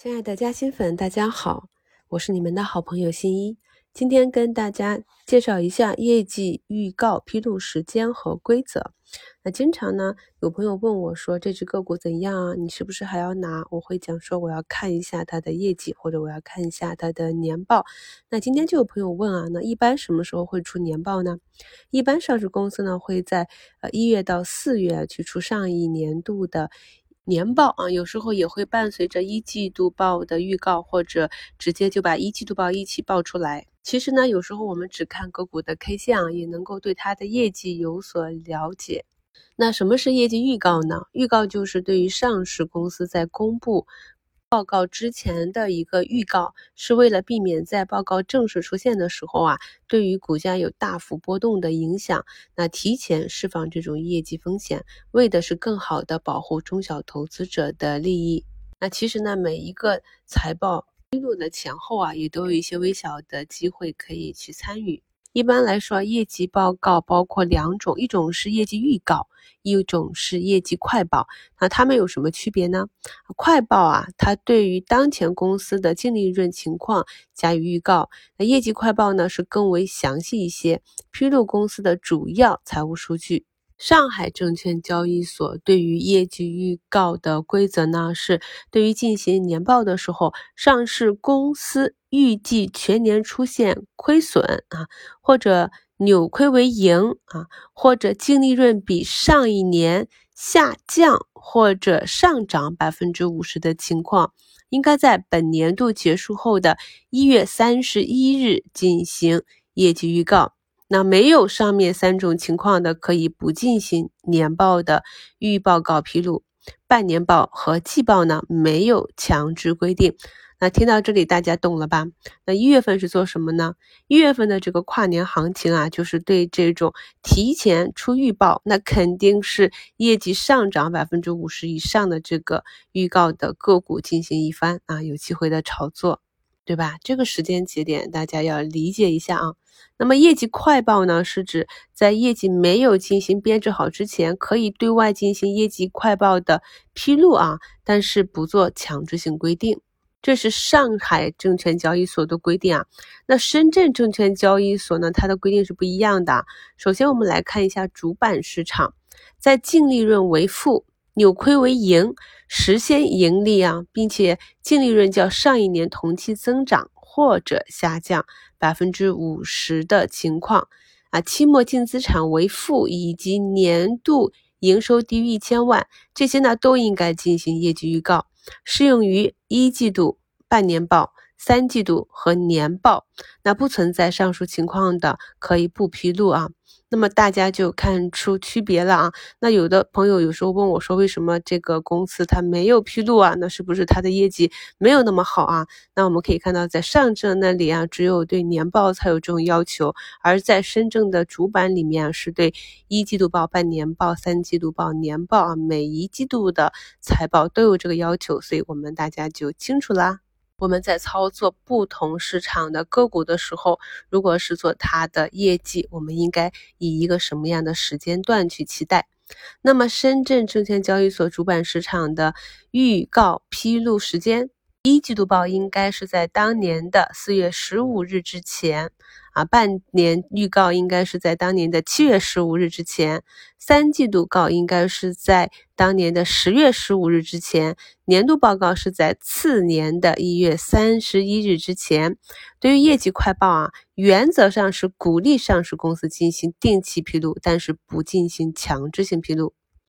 亲爱的嘉兴粉，大家好，我是你们的好朋友新一。今天跟大家介绍一下业绩预告披露时间和规则。那经常呢，有朋友问我说这只个股怎样啊？你是不是还要拿？我会讲说我要看一下它的业绩，或者我要看一下它的年报。那今天就有朋友问啊，那一般什么时候会出年报呢？一般上市公司呢会在呃一月到四月去出上一年度的。年报啊，有时候也会伴随着一季度报的预告，或者直接就把一季度报一起报出来。其实呢，有时候我们只看个股的 K 线啊，也能够对它的业绩有所了解。那什么是业绩预告呢？预告就是对于上市公司在公布。报告之前的一个预告，是为了避免在报告正式出现的时候啊，对于股价有大幅波动的影响。那提前释放这种业绩风险，为的是更好的保护中小投资者的利益。那其实呢，每一个财报披露的前后啊，也都有一些微小的机会可以去参与。一般来说，业绩报告包括两种，一种是业绩预告，一种是业绩快报。那它们有什么区别呢？快报啊，它对于当前公司的净利润情况加以预告；那业绩快报呢，是更为详细一些，披露公司的主要财务数据。上海证券交易所对于业绩预告的规则呢，是对于进行年报的时候，上市公司预计全年出现亏损啊，或者扭亏为盈啊，或者净利润比上一年下降或者上涨百分之五十的情况，应该在本年度结束后的一月三十一日进行业绩预告。那没有上面三种情况的，可以不进行年报的预报告披露。半年报和季报呢，没有强制规定。那听到这里，大家懂了吧？那一月份是做什么呢？一月份的这个跨年行情啊，就是对这种提前出预报，那肯定是业绩上涨百分之五十以上的这个预告的个股进行一番啊有机会的炒作。对吧？这个时间节点大家要理解一下啊。那么业绩快报呢，是指在业绩没有进行编制好之前，可以对外进行业绩快报的披露啊，但是不做强制性规定。这是上海证券交易所的规定啊。那深圳证券交易所呢，它的规定是不一样的。首先我们来看一下主板市场，在净利润为负。扭亏为盈，实现盈利啊，并且净利润较上一年同期增长或者下降百分之五十的情况啊，期末净资产为负，以及年度营收低于一千万，这些呢都应该进行业绩预告，适用于一季度、半年报、三季度和年报。那不存在上述情况的，可以不披露啊。那么大家就看出区别了啊。那有的朋友有时候问我说，为什么这个公司它没有披露啊？那是不是它的业绩没有那么好啊？那我们可以看到，在上证那里啊，只有对年报才有这种要求，而在深圳的主板里面是对一季度报、半年报、三季度报、年报啊，每一季度的财报都有这个要求，所以我们大家就清楚啦。我们在操作不同市场的个股的时候，如果是做它的业绩，我们应该以一个什么样的时间段去期待？那么，深圳证券交易所主板市场的预告披露时间，一季度报应该是在当年的四月十五日之前。啊，半年预告应该是在当年的七月十五日之前，三季度告应该是在当年的十月十五日之前，年度报告是在次年的一月三十一日之前。对于业绩快报啊，原则上是鼓励上市公司进行定期披露，但是不进行强制性披露。